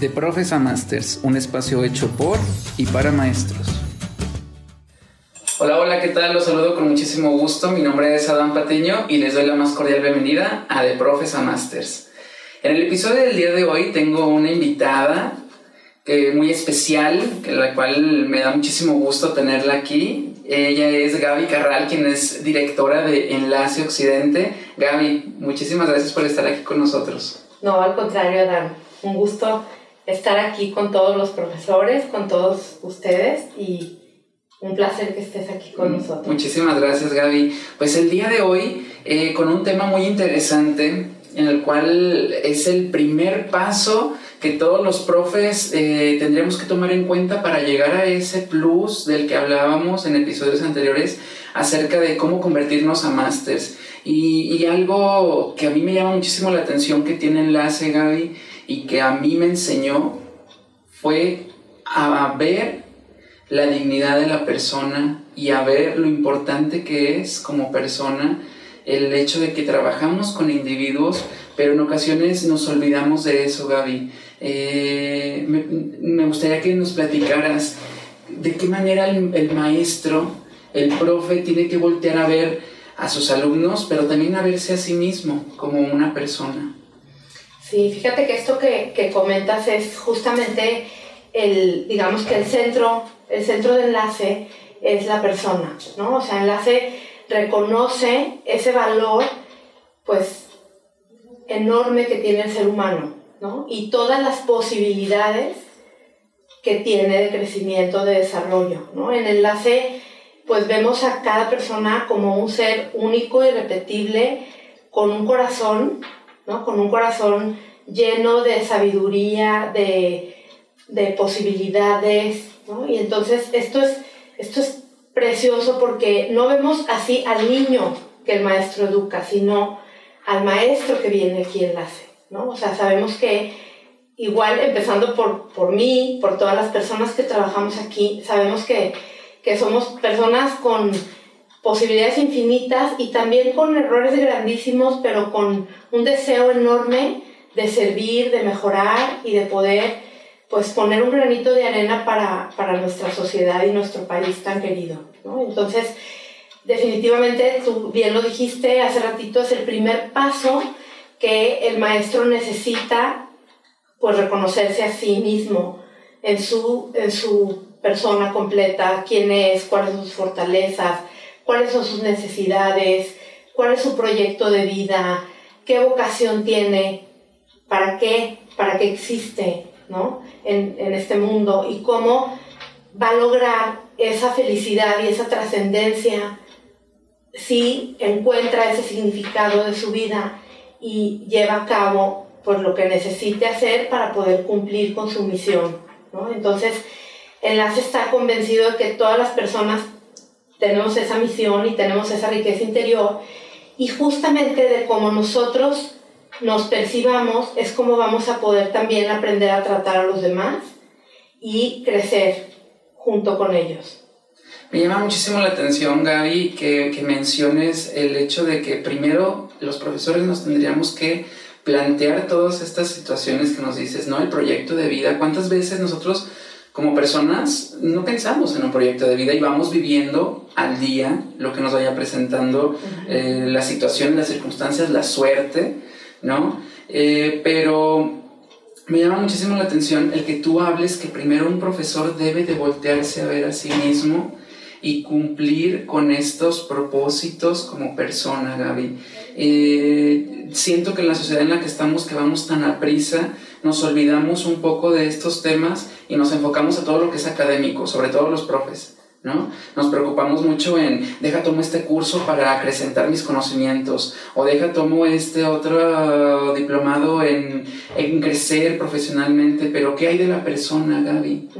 De Profes a Masters, un espacio hecho por y para maestros. Hola, hola, ¿qué tal? Los saludo con muchísimo gusto. Mi nombre es Adán Patiño y les doy la más cordial bienvenida a De Profes a Masters. En el episodio del día de hoy tengo una invitada eh, muy especial, que la cual me da muchísimo gusto tenerla aquí. Ella es Gaby Carral, quien es directora de Enlace Occidente. Gaby, muchísimas gracias por estar aquí con nosotros. No, al contrario, Adán. Un gusto estar aquí con todos los profesores, con todos ustedes y un placer que estés aquí con nosotros. Muchísimas gracias, Gaby. Pues el día de hoy, eh, con un tema muy interesante, en el cual es el primer paso que todos los profes eh, tendríamos que tomar en cuenta para llegar a ese plus del que hablábamos en episodios anteriores acerca de cómo convertirnos a másters. Y, y, algo que a mí me llama muchísimo la atención que tiene Enlace Gaby y que a mí me enseñó fue a ver la dignidad de la persona y a ver lo importante que es como persona el hecho de que trabajamos con individuos, pero en ocasiones nos olvidamos de eso, Gaby. Eh, me, gustaría que nos platicaras de qué manera el, maestro, el profe, tiene que voltear a ver a sus alumnos, pero también a verse a sí mismo como una persona. Sí, fíjate que esto que, que comentas es justamente el, digamos que el centro, el centro de enlace es la persona, ¿no? O sea, enlace reconoce ese valor, pues, enorme que tiene el ser humano, ¿no? Y todas las posibilidades que tiene de crecimiento, de desarrollo, ¿no? En enlace, pues vemos a cada persona como un ser único, irrepetible, con un corazón, Con un corazón lleno de sabiduría, de, de posibilidades, ¿no? Y entonces esto es, esto es precioso porque no vemos así al niño que el maestro educa, sino al maestro que viene aquí enlace, ¿no? O sea, sabemos que igual empezando por, por mí, por todas las personas que trabajamos aquí, sabemos que, que somos personas con posibilidades infinitas y también con errores grandísimos, pero con un deseo enorme de servir, de mejorar y de poder pues poner un granito de arena para, para nuestra sociedad y nuestro país tan querido. ¿no? Entonces, definitivamente, tú bien lo dijiste hace ratito, es el primer paso que el maestro necesita pues reconocerse a sí mismo en su, en su persona completa, quién es, cuáles son sus fortalezas, cuáles son sus necesidades, cuál es su proyecto de vida, qué vocación tiene, para qué, para qué existe, ¿no? en, en este mundo y cómo va a lograr esa felicidad y esa trascendencia si encuentra ese significado de su vida y lleva a cabo pues, lo que necesite hacer para poder cumplir con su misión. ¿no? Entonces, Enlace está convencido de que todas las personas tenemos esa misión y tenemos esa riqueza interior y justamente de cómo nosotros nos percibamos es como vamos a poder también aprender a tratar a los demás y crecer junto con ellos. Me llama muchísimo la atención, Gaby, que, que menciones el hecho de que primero los profesores nos tendríamos que plantear todas estas situaciones que nos dices, ¿no? El proyecto de vida. ¿Cuántas veces nosotros como personas no pensamos en un proyecto de vida y vamos viviendo al día lo que nos vaya presentando eh, la situación, las circunstancias, la suerte? ¿no? Eh, pero me llama muchísimo la atención el que tú hables que primero un profesor debe de voltearse a ver a sí mismo y cumplir con estos propósitos como persona, Gaby. Eh, siento que en la sociedad en la que estamos, que vamos tan a prisa, nos olvidamos un poco de estos temas y nos enfocamos a todo lo que es académico, sobre todo los profes. ¿no? Nos preocupamos mucho en, deja tomo este curso para acrecentar mis conocimientos, o deja tomo este otro diplomado en, en crecer profesionalmente, pero ¿qué hay de la persona, Gaby?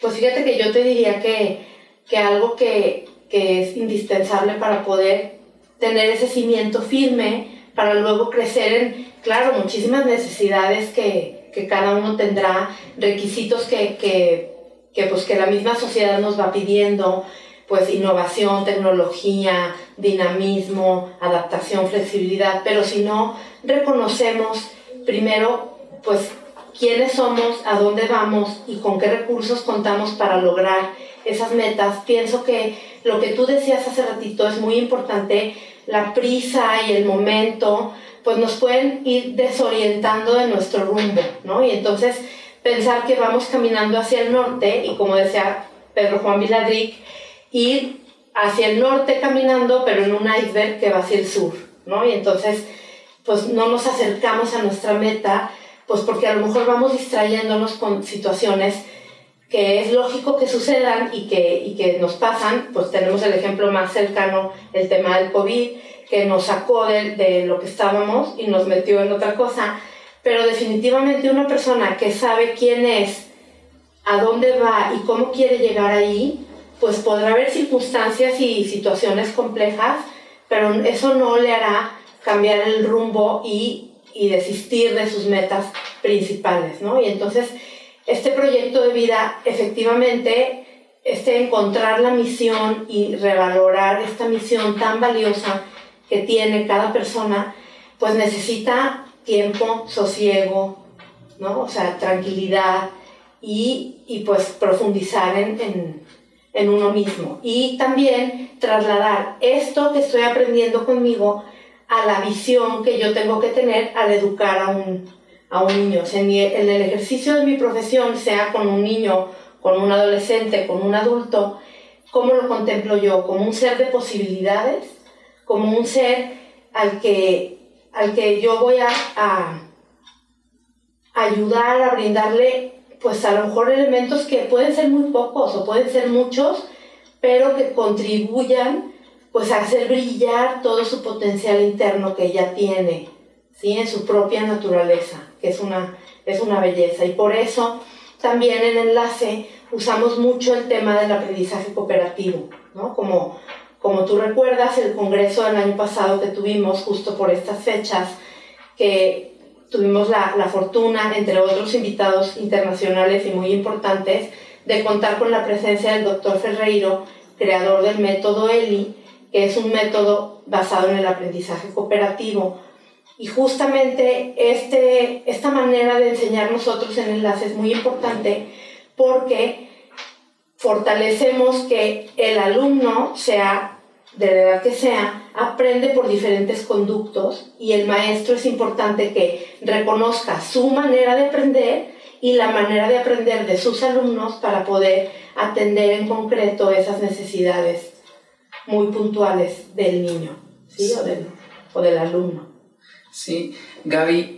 Pues fíjate que yo te diría que, que algo que, que es indispensable para poder tener ese cimiento firme, para luego crecer en, claro, muchísimas necesidades que, que cada uno tendrá, requisitos que, que pues que la misma sociedad nos va pidiendo, pues innovación, tecnología, dinamismo, adaptación, flexibilidad, pero si no reconocemos primero pues quiénes somos, a dónde vamos y con qué recursos contamos para lograr esas metas, pienso que lo que tú decías hace ratito es muy importante, la prisa y el momento, pues nos pueden ir desorientando de nuestro rumbo, ¿no? Y entonces pensar que vamos caminando hacia el norte y como decía Pedro Juan Viladric, ir hacia el norte caminando, pero en un iceberg que va hacia el sur, ¿no? Y entonces, pues no nos acercamos a nuestra meta, pues porque a lo mejor vamos distrayéndonos con situaciones que es lógico que sucedan y que, y que nos pasan, pues tenemos el ejemplo más cercano, el tema del COVID, que nos sacó de, de lo que estábamos y nos metió en otra cosa, pero definitivamente una persona que sabe quién es, a dónde va y cómo quiere llegar ahí, pues podrá haber circunstancias y situaciones complejas, pero eso no le hará cambiar el rumbo y, y desistir de sus metas principales, ¿no? Y entonces, este proyecto de vida, efectivamente, este encontrar la misión y revalorar esta misión tan valiosa que tiene cada persona, pues necesita tiempo, sosiego, ¿no? O sea, tranquilidad y, y pues profundizar en, en, uno mismo. Y también trasladar esto que estoy aprendiendo conmigo a la visión que yo tengo que tener al educar a un, a un niño. O sea, en el ejercicio de mi profesión, sea con un niño, con un adolescente, con un adulto, ¿cómo lo contemplo yo? Como un ser de posibilidades, como un ser al que al que yo voy a, ayudar a brindarle, pues a lo mejor elementos que pueden ser muy pocos o pueden ser muchos, pero que contribuyan pues a hacer brillar todo su potencial interno que ella tiene, ¿sí? En su propia naturaleza, que es una, es una belleza. Y por eso también en Enlace usamos mucho el tema del aprendizaje cooperativo, ¿no? Como como tú recuerdas, el congreso del año pasado que tuvimos justo por estas fechas, que tuvimos la, la, fortuna, entre otros invitados internacionales y muy importantes, de contar con la presencia del doctor Ferreiro, creador del método ELI, que es un método basado en el aprendizaje cooperativo. Y justamente este, esta manera de enseñar nosotros en enlace es muy importante porque fortalecemos que el alumno sea de la edad que sea, aprende por diferentes conductos y el maestro es importante que reconozca su manera de aprender y la manera de aprender de sus alumnos para poder atender en concreto esas necesidades muy puntuales del niño ¿sí? O, del, o del alumno. Sí, Gaby,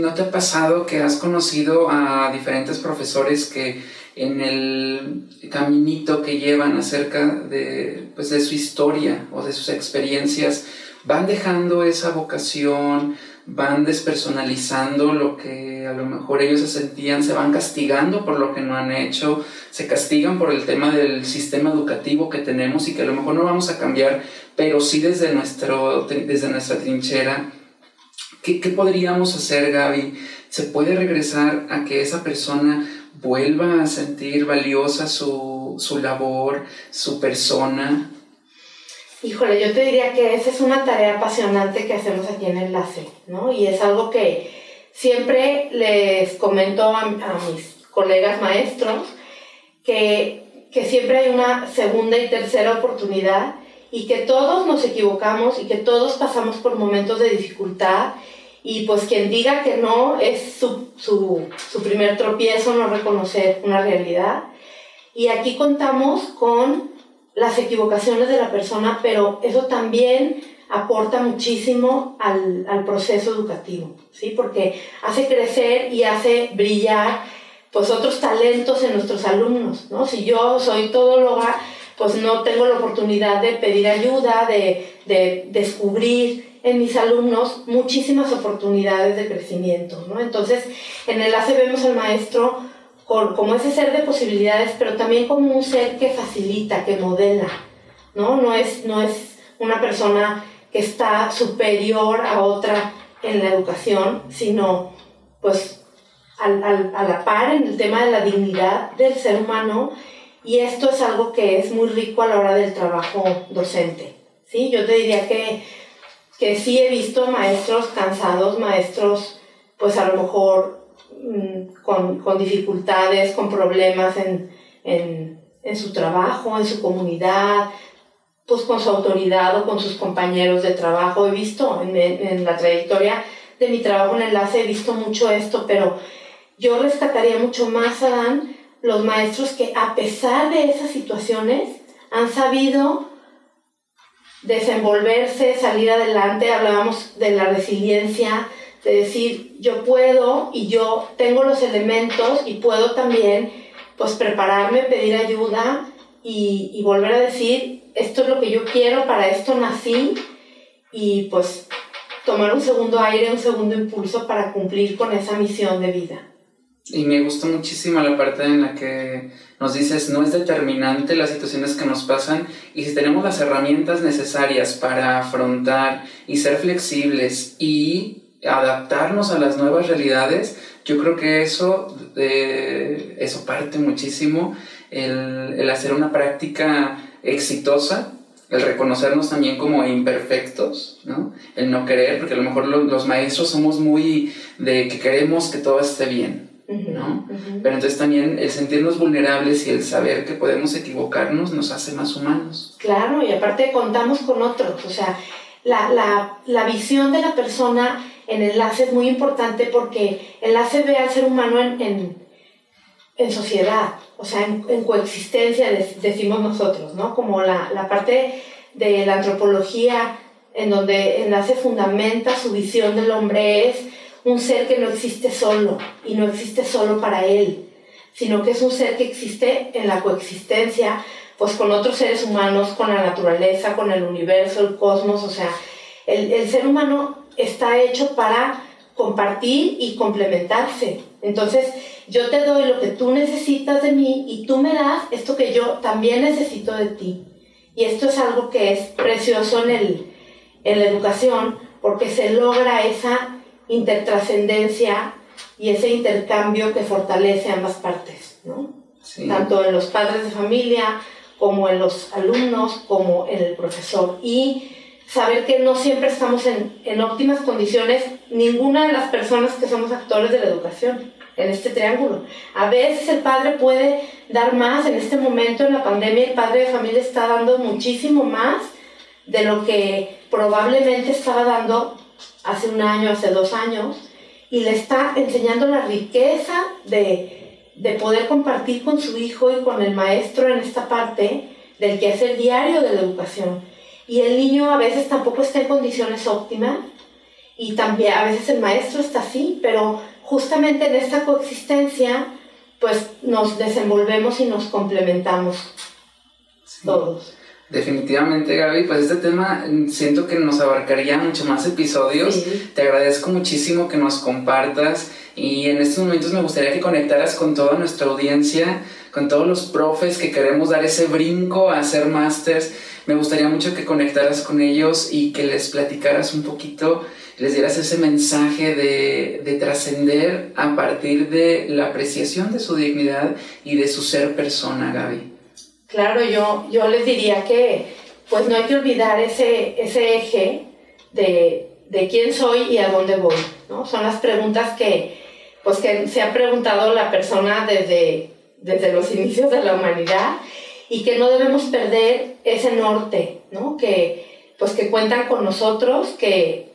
¿no te ha pasado que has conocido a diferentes profesores que en el caminito que llevan acerca de, pues, de su historia o de sus experiencias, van dejando esa vocación, van despersonalizando lo que a lo mejor ellos se sentían, se van castigando por lo que no han hecho, se castigan por el tema del sistema educativo que tenemos y que a lo mejor no vamos a cambiar, pero sí desde, nuestro, desde nuestra trinchera. ¿Qué, ¿Qué podríamos hacer, Gaby? ¿Se puede regresar a que esa persona vuelva a sentir valiosa su, su labor, su persona? Híjole, yo te diría que esa es una tarea apasionante que hacemos aquí en Enlace, ¿no? Y es algo que siempre les comento a, a mis colegas maestros, que, que siempre hay una segunda y tercera oportunidad y que todos nos equivocamos y que todos pasamos por momentos de dificultad y pues quien diga que no es su, su, su, primer tropiezo, no reconocer una realidad. Y aquí contamos con las equivocaciones de la persona, pero eso también aporta muchísimo al, al proceso educativo, ¿sí? Porque hace crecer y hace brillar pues otros talentos en nuestros alumnos, ¿no? Si yo soy todóloga, pues no tengo la oportunidad de pedir ayuda, de, de descubrir en mis alumnos muchísimas oportunidades de crecimiento. ¿no? Entonces, en Enlace vemos al maestro como ese ser de posibilidades, pero también como un ser que facilita, que modela. No, no, es, no es una persona que está superior a otra en la educación, sino pues a la par en el tema de la dignidad del ser humano y esto es algo que es muy rico a la hora del trabajo docente. ¿sí? Yo te diría que que sí he visto maestros cansados, maestros pues a lo mejor mm, con, con dificultades, con problemas en, en, en, su trabajo, en su comunidad, pues con su autoridad o con sus compañeros de trabajo. He visto en, la trayectoria de mi trabajo en enlace, he visto mucho esto, pero yo rescataría mucho más, Adán, los maestros que a pesar de esas situaciones han sabido desenvolverse, salir adelante, hablábamos de la resiliencia, de decir yo puedo y yo tengo los elementos y puedo también pues prepararme, pedir ayuda y, y volver a decir esto es lo que yo quiero, para esto nací y pues tomar un segundo aire, un segundo impulso para cumplir con esa misión de vida. Y me gustó muchísimo la parte en la que nos dices, no es determinante las situaciones que nos pasan y si tenemos las herramientas necesarias para afrontar y ser flexibles y adaptarnos a las nuevas realidades, yo creo que eso, eh, eso parte muchísimo, el, el hacer una práctica exitosa el reconocernos también como imperfectos, ¿no? El no querer, porque a lo mejor los maestros somos muy de que queremos que todo esté bien, ¿no? Pero entonces también el sentirnos vulnerables y el saber que podemos equivocarnos nos hace más humanos. Claro, y aparte contamos con otros, o sea, la, la, la visión de la persona en enlace es muy importante porque enlace ve al ser humano en, en, en sociedad, o sea, en, en coexistencia, decimos nosotros, ¿no? Como la, la parte de la antropología en donde enlace fundamenta su visión del hombre es un ser que no existe solo y no existe solo para él, sino que es un ser que existe en la coexistencia pues con otros seres humanos, con la naturaleza, con el universo, el cosmos, o sea, el, el ser humano está hecho para compartir y complementarse. Entonces, yo te doy lo que tú necesitas de mí y tú me das esto que yo también necesito de ti. Y esto es algo que es precioso en, el, en la educación porque se logra esa intertrascendencia y ese intercambio que fortalece ambas partes, ¿no? Tanto en los padres de familia, como en los alumnos, como en el profesor. Y saber que no siempre estamos en, en óptimas condiciones, ninguna de las personas que somos actores de la educación en este triángulo. A veces el padre puede dar más, en este momento en la pandemia el padre de familia está dando muchísimo más de lo que probablemente estaba dando hace un año, hace dos años, y le está enseñando la riqueza de, de poder compartir con su hijo y con el maestro en esta parte del quehacer diario de la educación. Y el niño a veces tampoco está en condiciones óptimas y también a veces el maestro está así, pero justamente en esta coexistencia pues nos desenvolvemos y nos complementamos todos. Definitivamente, Gaby, pues este tema mm, siento que nos abarcaría mucho más episodios. Te agradezco muchísimo que nos compartas y en estos momentos me gustaría que conectaras con toda nuestra audiencia, con todos los profes que queremos dar ese brinco a hacer másters. Me gustaría mucho que conectaras con ellos y que les platicaras un poquito, les dieras ese mensaje de, de trascender a partir de la apreciación de su dignidad y de su ser persona, Gaby. Claro, yo, yo les diría que pues no hay que olvidar ese, ese eje de, de quién soy y a dónde voy, ¿no? Son las preguntas que, pues, que se ha preguntado la persona desde, desde los inicios de la humanidad y que no debemos perder ese norte, ¿no? Que, pues, que cuentan con nosotros, que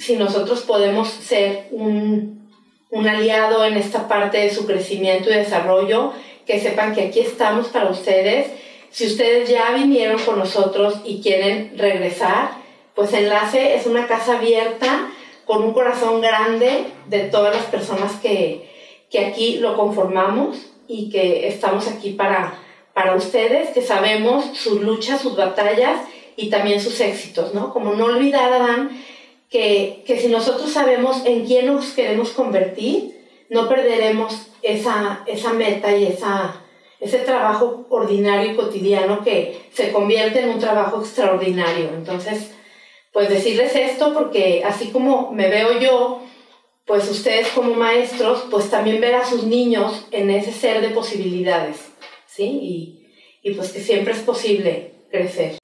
si nosotros podemos ser un, un aliado en esta parte de su crecimiento y desarrollo, que sepan que aquí estamos para ustedes. Si ustedes ya vinieron con nosotros y quieren regresar, pues Enlace es una casa abierta con un corazón grande de todas las personas que, que aquí lo conformamos y que estamos aquí para, para ustedes, que sabemos sus luchas, sus batallas y también sus éxitos, ¿no? Como no olvidar, Adán, que, que si nosotros sabemos en quién nos queremos convertir, no perderemos esa, esa meta y esa, ese trabajo ordinario y cotidiano que se convierte en un trabajo extraordinario. Entonces, pues decirles esto porque así como me veo yo, pues ustedes como maestros, pues también ver a sus niños en ese ser de posibilidades, ¿sí? Y, y pues que siempre es posible crecer.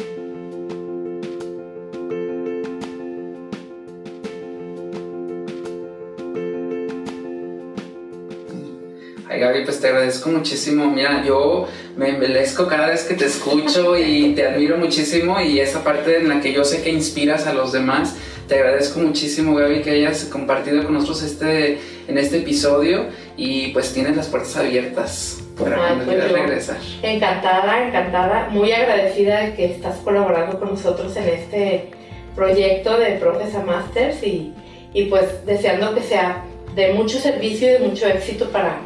Gaby, pues te agradezco muchísimo. Mira, yo me embelezco cada vez que te escucho y te admiro muchísimo y esa parte en la que yo sé que inspiras a los demás. Te agradezco muchísimo, Gaby, que hayas compartido con nosotros este, en este episodio y pues tienes las puertas abiertas para cuando pues quieras regresar. Encantada, encantada, muy agradecida de que estás colaborando con nosotros en este proyecto de Profesa Masters y, y pues deseando que sea de mucho servicio y de mucho éxito para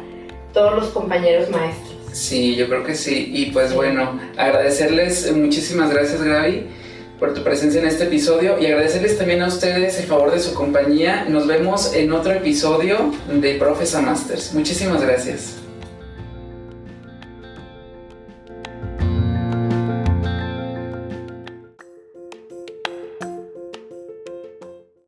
todos los compañeros maestros. Sí, yo creo que sí. Y pues bueno, agradecerles muchísimas gracias Gaby por tu presencia en este episodio y agradecerles también a ustedes el favor de su compañía. Nos vemos en otro episodio de Profesa Masters. Muchísimas gracias.